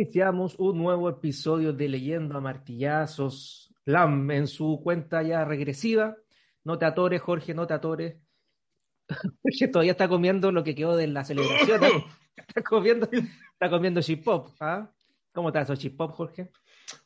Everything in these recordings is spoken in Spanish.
Iniciamos un nuevo episodio de Leyendo a Martillazos. Lam en su cuenta ya regresiva. No te atores, Jorge, no te atores. Jorge todavía está comiendo lo que quedó de la celebración. ¿eh? Está comiendo, está comiendo chip pop. ¿ah? ¿Cómo está eso chip pop, Jorge?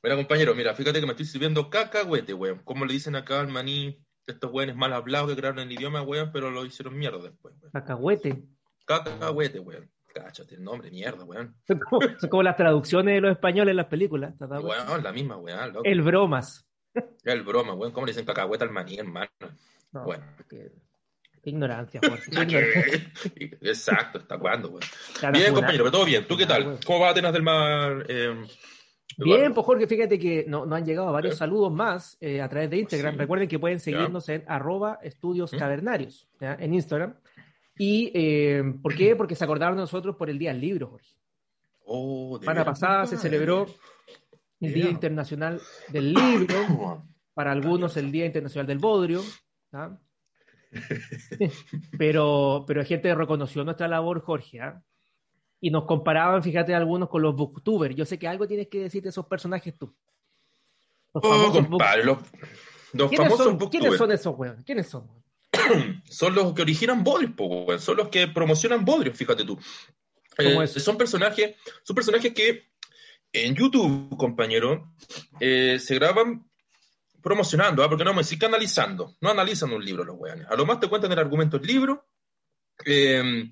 Mira, compañero, mira, fíjate que me estoy sirviendo cacahuete, weón. ¿Cómo le dicen acá al maní estos weones mal hablados que crearon el idioma, weón, pero lo hicieron mierda después, weón? Cacahuete. Cacahuete, weón. Cáchate el nombre, mierda, weón. Son como, son como las traducciones de los españoles en las películas. Weón, la misma, weón, loco. El bromas. El broma, weón. ¿Cómo le dicen cacahuete al maní, hermano? No, Bueno. qué, qué ignorancia, Jorge. qué ignorancia. Exacto, ¿hasta cuándo, weón? Bien, compañero, pero todo bien. ¿Tú qué Ah, tal? ¿Cómo va Atenas del Mar? Eh, Bien, pues Jorge, fíjate que no- nos han llegado varios ¿Eh? saludos más eh, a través de Instagram. Sí. Recuerden que pueden seguirnos en arroba estudios ¿Mm? cavernarios ¿ya? en Instagram. ¿Y eh, por qué? Porque se acordaron de nosotros por el Día del Libro, Jorge. Oh, de Semana pasada se celebró el Día. Internacional del Libro, para algunos el Día Internacional del Bodrio, ¿ah? pero, pero hay gente que reconoció nuestra labor, Jorge, ¿ah? y nos comparaban, fíjate, algunos con los booktubers. Yo sé que algo tienes que decir de esos personajes tú. Los Oh, compadre, los, los ¿Quiénes famosos son, booktubers ¿Quiénes son esos weones? ¿Quiénes son? son los que originan Bodrios, po, son los que promocionan Bodrios, fíjate tú. Eh, son personajes, son personajes que en YouTube, compañero, eh, se graban promocionando, ¿ah? porque no me decir que analizando, no analizan un libro los weones. A lo más te cuentan el argumento del libro, eh,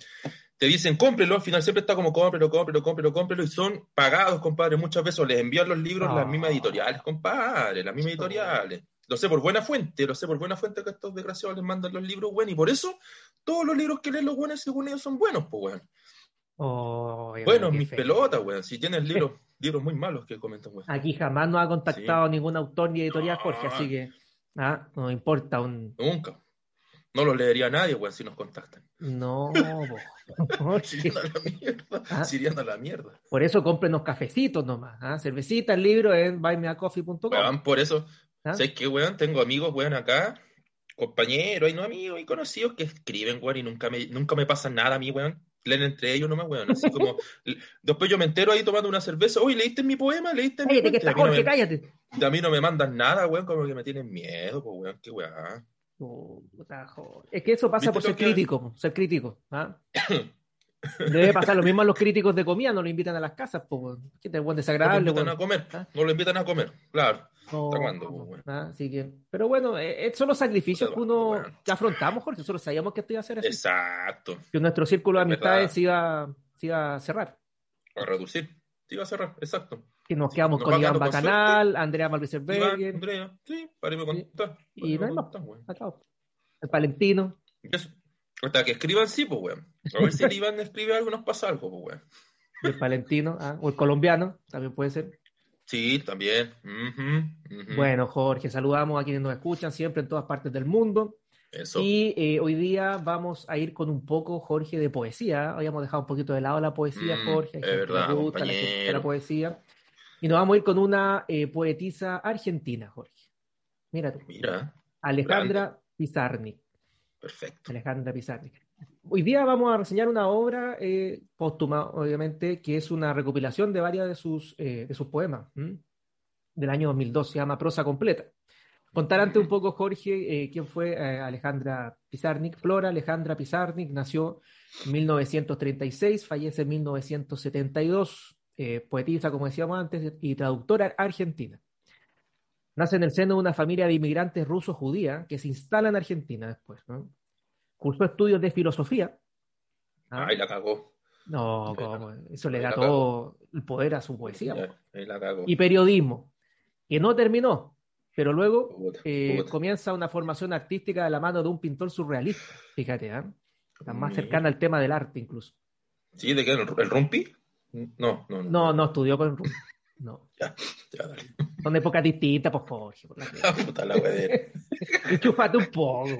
te dicen cómprelo, al final siempre está como cómprelo, cómprelo, cómprelo, cómprelo, y son pagados, compadre. Muchas veces les envían los libros Ah. las mismas editoriales, compadre, las mismas editoriales. Lo sé por buena fuente, lo sé por buena fuente que estos desgraciados les mandan los libros buenos, y por eso todos los libros que leen los buenos, según ellos, son buenos, pues, weón. Oh, Bueno, mis feo. pelotas, weón. Si tienes libros, libros muy malos que comentan, weón. Aquí jamás nos ha contactado ningún autor ni editorial, Jorge, No. así que ah, no importa un... Nunca. No los leería nadie, weón, si nos contactan. No. Jorge. Siriendo a la mierda. Ah. Siriendo a la mierda. Por eso cómprenos cafecitos nomás, ¿ah? cervecita, el libro en buymeacoffee.com. Weón, por eso, ¿ah? ¿sabes qué, weón? Tengo amigos, weón, acá, compañeros, y no amigos, y conocidos que escriben, weón, y nunca me, nunca me pasa nada a mí, weón. Leen entre ellos nomás, weón. Así como, después yo me entero ahí tomando una cerveza, oye, ¿leíste mi poema? ¿Leíste mi Cállate, que cuento?" está mí no Jorge, me- cállate. y a mí no me mandan nada, weón, como que me tienen miedo, pues, weón, qué weón. Jorge. Es que eso pasa ¿Viste por ser que- crítico, ser crítico. ¿ah? Debe pasar lo mismo a los críticos de comida, no lo invitan a las casas, pues, que te buen No lo desagradable. invitan a comer, ¿Ah? no lo invitan a comer, claro. No, ¿Hasta cuándo, pues, weón? ¿ah? Así que, pero bueno, eh, eh, son los sacrificios que uno Bueno. que afrontamos, Jorge. Nosotros sabíamos que esto iba a ser así. Exacto, Que nuestro círculo de amistades se iba, se iba a cerrar. a reducir. Te iba a cerrar, exacto. Que nos quedamos Nos con Iván Bacanal, Andrea Iván, Malvicerberger, Andrea, sí, para me Sí. contar. Y no hay más. acá, el Palentino. Eso, Hasta que escriban, sí, pues, weón. A ver si el Iván escribe algo, nos pasa algo, pues, weón. el palentino, ah, o el colombiano, también puede ser. Sí, también. Bueno, Jorge, saludamos a quienes nos escuchan siempre en todas partes del mundo. Eso. Y eh, hoy día vamos a ir con un poco, Jorge, de poesía. Habíamos dejado un poquito de lado la poesía, Mm, Jorge. Es que verdad, le gusta, la que la poesía. Y nos vamos a ir con una eh, poetisa argentina, Jorge. Mira tú, Mira, Alejandra Pizarnik. Perfecto. Alejandra Pizarnik. Hoy día vamos a reseñar una obra eh, póstuma, obviamente, que es una recopilación de varias de sus, eh, de sus poemas, ¿m? del año 2002, se llama Prosa Completa. Contar antes un poco, Jorge, eh, quién fue Alejandra Pizarnik. Flora Alejandra Pizarnik nació en 1936, fallece en 1972, eh, poetisa, como decíamos antes, y traductora argentina. Nace en el seno de una familia de inmigrantes rusos-judía que se instala en Argentina después. ¿no? Cursó estudios de filosofía. ¿ah? Ay, la cagó. No, Ahí ¿cómo? Eso le ahí da todo el poder a su poesía. Ahí la cagó. Y periodismo, que no terminó, pero luego Puta, eh, puta. comienza una formación artística de la mano de un pintor surrealista. Fíjate, ¿ah? Está más Mira. cercana al tema del arte incluso. ¿Sí? ¿De qué? ¿El, el rumpi? No, no, no. No, no estudió con Rubio. No. Ya, ya, dale. Son épocas distintas, pues Jorge. Por la La puta la. Enchúfate un poco.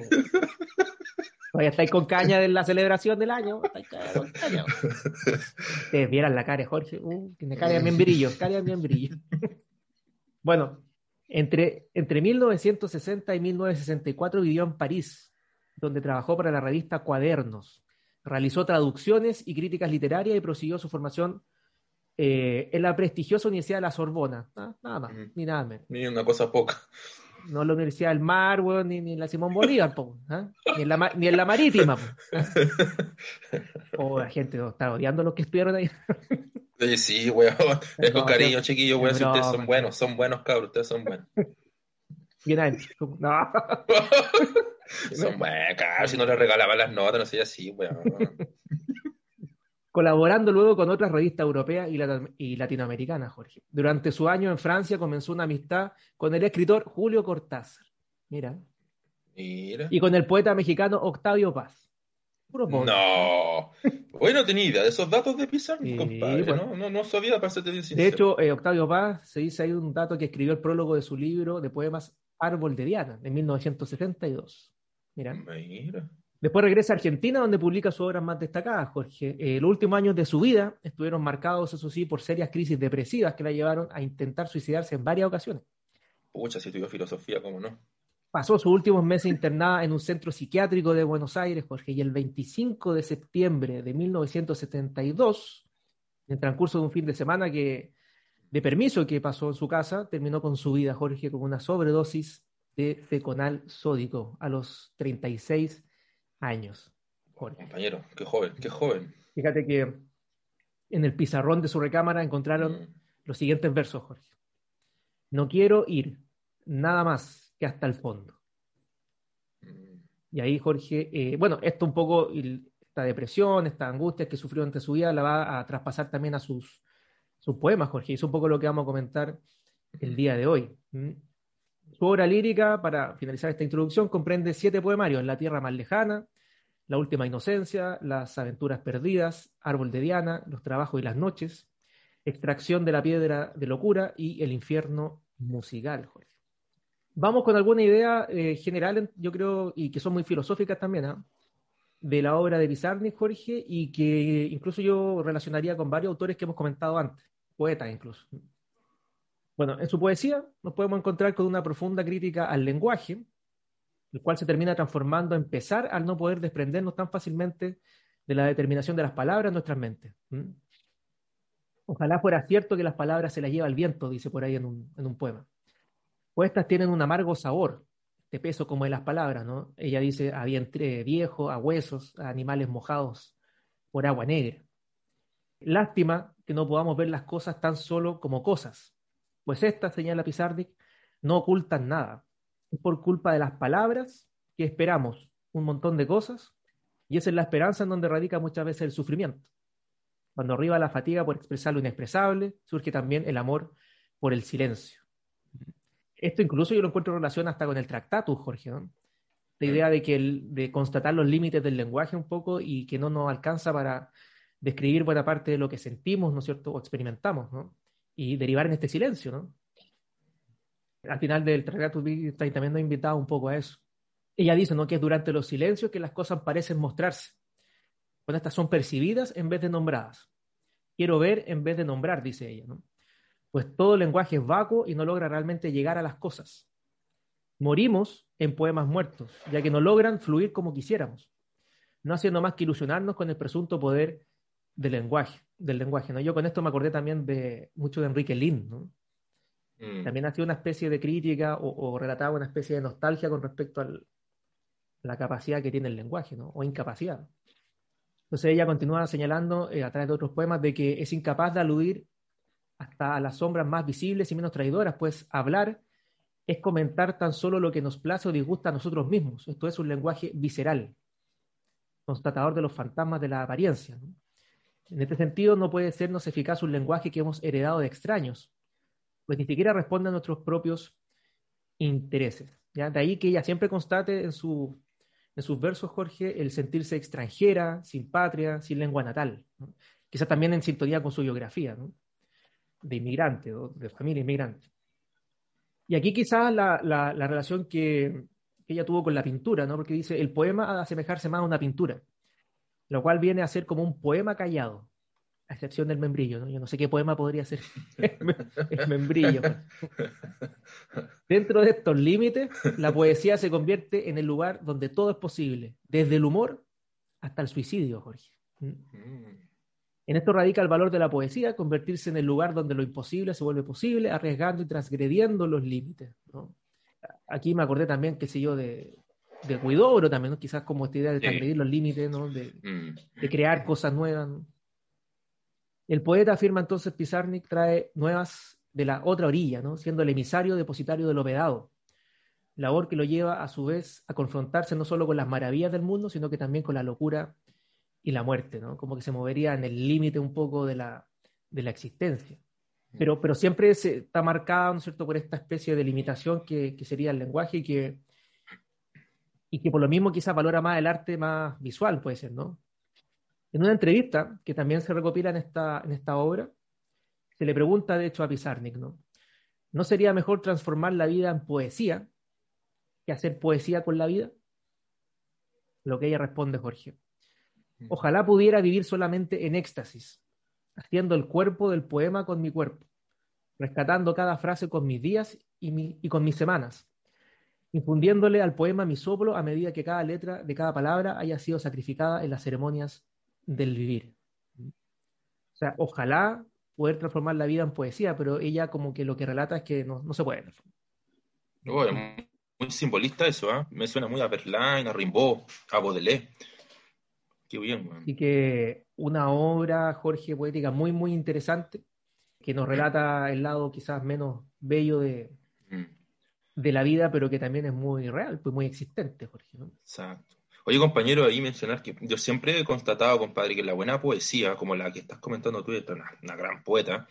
Todavía estáis con caña de la celebración del año. Estáis con caña. Ustedes vieran la cara de Jorge. Uh, tiene cara de miembrillo. Cara de miembrillo. Bueno, entre, entre 1960 y 1964 vivió en París, donde trabajó para la revista Cuadernos. Realizó traducciones y críticas literarias y prosiguió su formación eh, en la prestigiosa Universidad de la Sorbona. Ah, nada más, ni nada menos. Ni una cosa poca. No la Universidad del Mar, weón, ni, ni en la Simón Bolívar, po, ¿ah? ni, en la, ni en la Marítima. po, ¿ah? O la gente no, está odiando a los que estudiaron ahí. Sí, weón. Es con No, cariño, chiquillos, weón. Si ustedes son buenos, son buenos cabros, ustedes son buenos. Bien adentro. No. son buenos, cabros. Si no les regalaban las notas, no sé, así, weón. Colaborando luego con otras revistas europeas y, lat- y latinoamericanas, Jorge. Durante su año en Francia comenzó una amistad con el escritor Julio Cortázar, mira, Mira. y con el poeta mexicano Octavio Paz. Puro. No. Hoy no tenía idea de esos datos de Pizarro, Sí, compadre. bueno. No, no, no sabía, para serte bien De sincero. hecho, eh, Octavio Paz se dice ahí un dato que escribió el prólogo de su libro de poemas Árbol de Diana, de 1972. Mira. Mira. Después regresa a Argentina, donde publica sus obras más destacadas, Jorge. Eh, los últimos años de su vida estuvieron marcados, eso sí, por serias crisis depresivas que la llevaron a intentar suicidarse en varias ocasiones. Pucha, si estudió filosofía, ¿cómo no? Pasó sus últimos meses internada en un centro psiquiátrico de Buenos Aires, Jorge, y el 25 de septiembre de 1972, en el transcurso de un fin de semana que, de permiso que pasó en su casa, terminó con su vida, Jorge, con una sobredosis de feconal sódico a los 36 años. Compañero, qué joven, qué joven. Fíjate que en el pizarrón de su recámara encontraron Mm. los siguientes versos, Jorge. No quiero ir nada más que hasta el fondo. Mm. Y ahí Jorge, eh, bueno, esto un poco, esta depresión, esta angustia que sufrió ante su vida, la va a traspasar también a sus, sus poemas, Jorge. Y es un poco lo que vamos a comentar el día de hoy. ¿Mm? Su obra lírica, para finalizar esta introducción, comprende siete poemarios: La tierra más lejana, La última inocencia, Las aventuras perdidas, Árbol de Diana, Los trabajos y las noches, Extracción de la piedra de locura y El infierno musical, Jorge. Vamos con alguna idea eh, general, en- yo creo, y que son muy filosóficas también, ¿ah? de la obra de Pizarnik, Jorge, y que incluso yo relacionaría con varios autores que hemos comentado antes, poetas incluso. Bueno, en su poesía nos podemos encontrar con una profunda crítica al lenguaje, el cual se termina transformando en pesar al no poder desprendernos tan fácilmente de la determinación de las palabras en nuestras mentes. Ojalá fuera cierto que las palabras se las lleva el viento, dice por ahí en un, en un poema. Pues estas tienen un amargo sabor, de peso como de las palabras, ¿no? Ella dice a vientre viejo, a huesos, a animales mojados por agua negra. Lástima que no podamos ver las cosas tan solo como cosas, pues estas, señala Pizarnik, no ocultan nada. Por culpa de las palabras que esperamos un montón de cosas y esa es la esperanza en donde radica muchas veces el sufrimiento. Cuando arriba la fatiga por expresar lo inexpresable, surge también el amor por el silencio. Esto incluso yo lo encuentro en relación hasta con el tractatus, Jorge, ¿no? La idea de que de constatar los límites del lenguaje un poco y que no nos alcanza para describir buena parte de lo que sentimos, ¿no es cierto? O experimentamos, ¿no? Y derivar en este silencio, ¿no? Al final del tractatus Vitae también nos ha invitado un poco a eso. Ella dice, ¿no? Que es durante los silencios que las cosas parecen mostrarse. Cuando estas son percibidas en vez de nombradas. Quiero ver en vez de nombrar, dice ella. Pues todo lenguaje es vacuo y no logra realmente llegar a las cosas. Morimos en poemas muertos, ya que no logran fluir como quisiéramos, no haciendo más que ilusionarnos con el presunto poder del lenguaje, del lenguaje, ¿no? Yo con esto me acordé también de mucho de Enrique Lin, ¿no? Mm. También ha sido una especie de crítica o, o relataba una especie de nostalgia con respecto a la capacidad que tiene el lenguaje, ¿no? O incapacidad. Entonces ella continúa señalando eh, a través de otros poemas de que es incapaz de aludir hasta a las sombras más visibles y menos traidoras, pues hablar es comentar tan solo lo que nos place o disgusta a nosotros mismos. Esto es un lenguaje visceral, constatador de los fantasmas de la apariencia. En este sentido, no puede sernos eficaz un lenguaje que hemos heredado de extraños, pues ni siquiera responde a nuestros propios intereses. ¿ya? De ahí que ella siempre constate en, su, en sus versos, Jorge, el sentirse extranjera, sin patria, sin lengua natal. ¿no? Quizás también en sintonía con su biografía, ¿no? de inmigrante, o de familia inmigrante. Y aquí quizás la, la, la relación que, que, ella tuvo con la pintura, ¿no? porque dice, el poema ha de asemejarse más a una pintura, lo cual viene a ser como un poema callado, a excepción del membrillo. ¿no? Yo no sé qué poema podría ser el membrillo. Dentro de estos límites, la poesía se convierte en el lugar donde todo es posible, desde el humor hasta el suicidio, Jorge. Mm. En esto radica el valor de la poesía, convertirse en el lugar donde lo imposible se vuelve posible, arriesgando y transgrediendo los límites. ¿no? Aquí me acordé también, qué sé yo, de, de Guidobro también, ¿no? quizás como esta idea de transgredir los límites, ¿no? de, Mm. de crear cosas nuevas. ¿no? El poeta, afirma entonces Pizarnik, trae nuevas de la otra orilla, ¿no? siendo el emisario depositario de lo vedado, labor que lo lleva a su vez a confrontarse no solo con las maravillas del mundo, sino que también con la locura y la muerte, como que se movería en el límite un poco de la, de la existencia. Pero, pero siempre está marcado, ¿no es cierto?, por esta especie de limitación que, que sería el lenguaje y que, y que por lo mismo quizás valora más el arte más visual, puede ser, ¿no? En una entrevista que también se recopila en esta, en esta obra, se le pregunta, de hecho, a Pizarnik, ¿no? ¿No sería mejor transformar la vida en poesía que hacer poesía con la vida? Lo que ella responde, Jorge. Ojalá pudiera vivir solamente en éxtasis, haciendo el cuerpo del poema con mi cuerpo, rescatando cada frase con mis días y, mi- y con mis semanas, infundiéndole al poema mi soplo a medida que cada letra de cada palabra haya sido sacrificada en las ceremonias del vivir. O sea, ojalá poder transformar la vida en poesía, pero ella como que lo que relata es que no, no se puede. Oh, es muy, muy simbolista eso, ¿ah? Me suena muy a Verlaine, a Rimbaud, a Baudelaire. Qué bien, weón. Así que una obra, Jorge, poética muy, muy interesante, que nos relata el lado quizás menos bello de, Mm, de la vida, pero que también es muy real, pues muy existente, Jorge. ¿no? Exacto. Oye, compañero, ahí mencionar que yo siempre he constatado, compadre, que la buena poesía, como la que estás comentando tú, una, una gran poeta,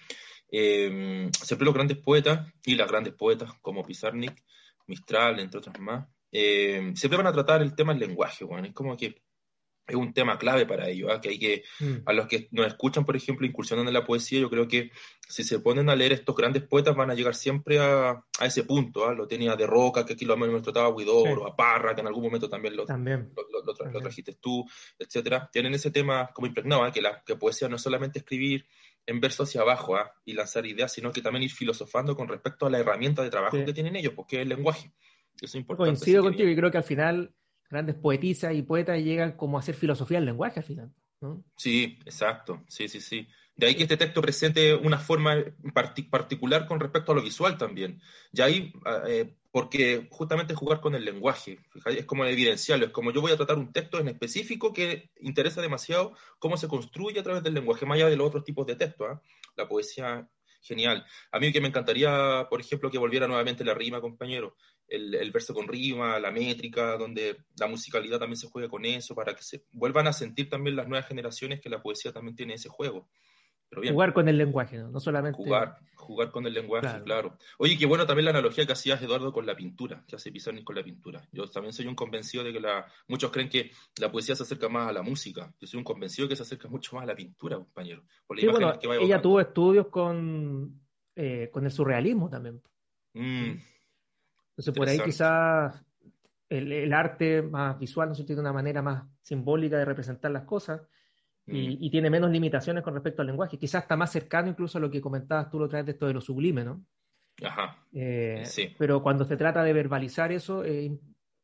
eh, siempre los grandes poetas y las grandes poetas como Pizarnik, Mistral, entre otras más, eh, siempre van a tratar el tema del lenguaje, weón. Es como que es un tema clave para ellos, ¿ah? que hay que Mm. a los que nos escuchan, por ejemplo, incursionando en la poesía, yo creo que si se ponen a leer estos grandes poetas van a llegar siempre a, a ese punto. ¿ah? Lo tenía de Roca, que aquí lo hemos tratado a Huidobro, Sí. a Parra, que en algún momento también lo, También. lo, lo- lo tra- lo También. trajiste tú, etcétera. Tienen ese tema como impregnado, ¿ah? que la que poesía no es solamente escribir en verso hacia abajo y lanzar ideas, sino que también ir filosofando con respecto a la herramienta de trabajo Sí. que tienen ellos, porque es el lenguaje. Eso es importante. Coincido contigo y creo que al final grandes poetisas y poetas llegan como a hacer filosofía del lenguaje al final. Sí, exacto, sí, sí, sí. De ahí que este texto presente una forma parti- particular con respecto a lo visual también. Y ahí, eh, porque justamente jugar con el lenguaje, fíjate, es como evidenciarlo, es como yo voy a tratar un texto en específico que interesa demasiado cómo se construye a través del lenguaje, más allá de los otros tipos de textos. ¿ah? La poesía, genial. A mí que me encantaría, por ejemplo, que volviera nuevamente la rima, compañero, el, el verso con rima, la métrica, donde la musicalidad también se juega con eso, para que se vuelvan a sentir también las nuevas generaciones que la poesía también tiene ese juego. Pero bien, Jugar con el lenguaje, ¿no? No solamente. jugar, jugar con el lenguaje, Claro. claro. Oye, qué bueno también la analogía que hacías, Eduardo, con la pintura, que hace Pizarnik con la pintura. Yo también soy un convencido de que la, muchos creen que la poesía se acerca más a la música. Yo soy un convencido que se acerca mucho más a la pintura, compañero. Por las Sí, bueno, que ella tuvo estudios con, eh, con el surrealismo también. Mm, Entonces, por ahí quizás el, el arte más visual, ¿no tiene una manera más simbólica de representar las cosas mm, y, y tiene menos limitaciones con respecto al lenguaje. Quizás está más cercano incluso a lo que comentabas tú lo traes de esto de lo sublime, ¿no? Ajá. Eh, Sí. Pero cuando se trata de verbalizar eso, eh,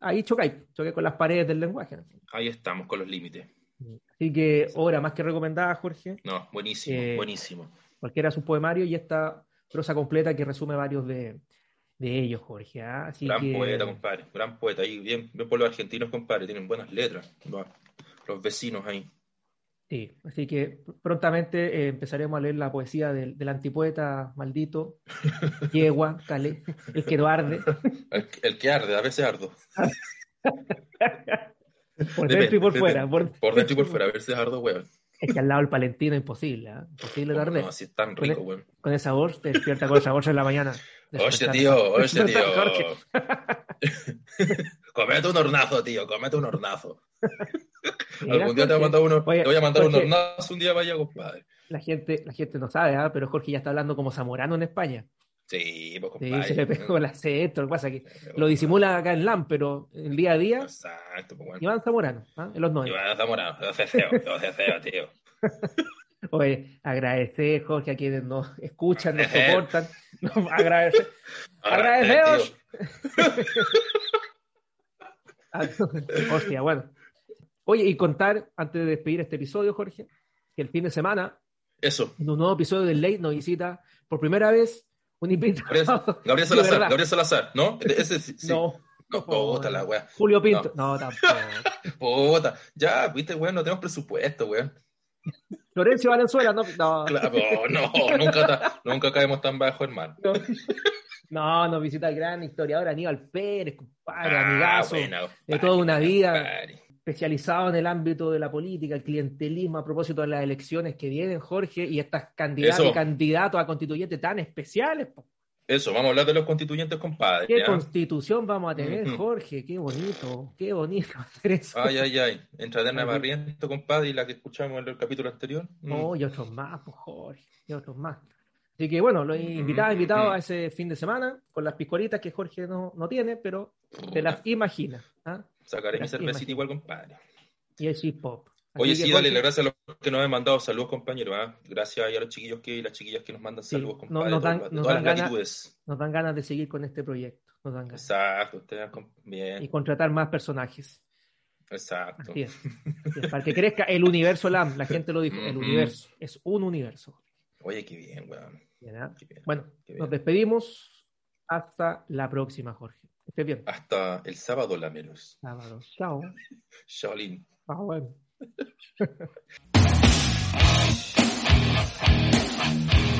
ahí chocáis, choqué con las paredes del lenguaje. ¿no? Ahí estamos con los límites. Así que, obra más que recomendada, Jorge, No, buenísimo, Eh, buenísimo. cualquiera su poemario y esta prosa completa que resume varios de, de ellos, Jorge. ¿ah? Así Gran que, poeta, compadre. Gran poeta. Ahí, bien, bien por los argentinos, compadre. Tienen buenas letras. Los vecinos ahí. Sí, así que prontamente eh, empezaremos a leer la poesía del, del antipoeta maldito, Yegua, Calé, el que no arde, El, el que arde, a veces ardo. por dentro y por depende. fuera. Por, Por dentro y por fuera, a veces ardo, weón. Es que al lado del Palentino imposible, ¿ah? imposible de arder. No, así es tan rico, weón. Con ese sabor, te despierta con el sabor en la mañana. Oye, Despertar. tío, oye, tío. Comete un hornazo, tío, comete un hornazo. Algún día te voy a mandar uno, oye, te voy a mandar un hornazo un día vaya, compadre. La gente, la gente no sabe, ¿ah? pero Jorge ya está hablando como zamorano en España. Sí, pues Sí, se le pegó el acento, lo que pasa es que lo disimula acá en LAM, pero el día a día, Exacto, pues bueno. Iván Zamorano, ¿ah? en los 90. Iván Zamorano, yo ceceo, yo ceceo, tío. Oye, agradecer, Jorge, a quienes nos escuchan, nos soportan. Nos agradecer. Agradecer, Agradeceos. tío. Ah, Hostia, bueno. Oye, y contar, antes de despedir este episodio, Jorge, que el fin de semana, Eso. en un nuevo episodio de Late nos visita por primera vez un Gabriel. Gabriel De Salazar. Gabriel Salazar, ¿no? Ese sí. sí. No, No, puta la wea. Julio Pinto. No, tampoco. Puta. Ya, viste, weón, no tenemos presupuesto, weón. Florencio Valenzuela, no. No, Claro, no, nunca, ta- nunca caemos tan bajo, hermano. no. No, nos visita el gran historiador Aníbal Pérez, compadre, Ah, amigazo, buena, de compadre, toda una vida, compadre. Especializado en el ámbito de la política, el clientelismo a propósito de las elecciones que vienen, Jorge, y estas candidatas Eso. y candidatos a constituyentes tan especiales. po. Eso, vamos a hablar de los constituyentes, compadre. ¿Qué ¿ya? constitución vamos a tener. Jorge? Qué bonito, qué bonito hacer eso. Ay, ay, ay. Ay, Barriento, compadre, y la que escuchamos en el capítulo anterior. Mm. No, y otros más, pues, Jorge, y otros más. Así que bueno, los invitados, invitados a ese fin de semana con las piscoritas que Jorge no, no tiene, pero te las imagina. ¿ah? Sacaré mi cervecita igual, compadre. Y el hip hop. Así Oye, sí, Jorge, dale las gracias a los que nos han mandado saludos, compañeros. ¿ah? Gracias a los chiquillos que, y las chiquillas que nos mandan saludos, compadre. nos dan- todas, nos todas dan las ganas-. Nos dan ganas de seguir con este proyecto. Nos dan ganas. Exacto, ustedes bien. Y contratar más personajes. Exacto. Así es. Así es, Para que crezca el universo LAM. La gente lo dijo, el universo. Es un universo. Oye, qué bien, weón. Bien. Qué bien. Bueno, bien. nos despedimos. Hasta la próxima, Jorge. Que estés bien. Hasta el sábado, Lamelos. Sábado. Chao. Shaolin. Ah, bueno.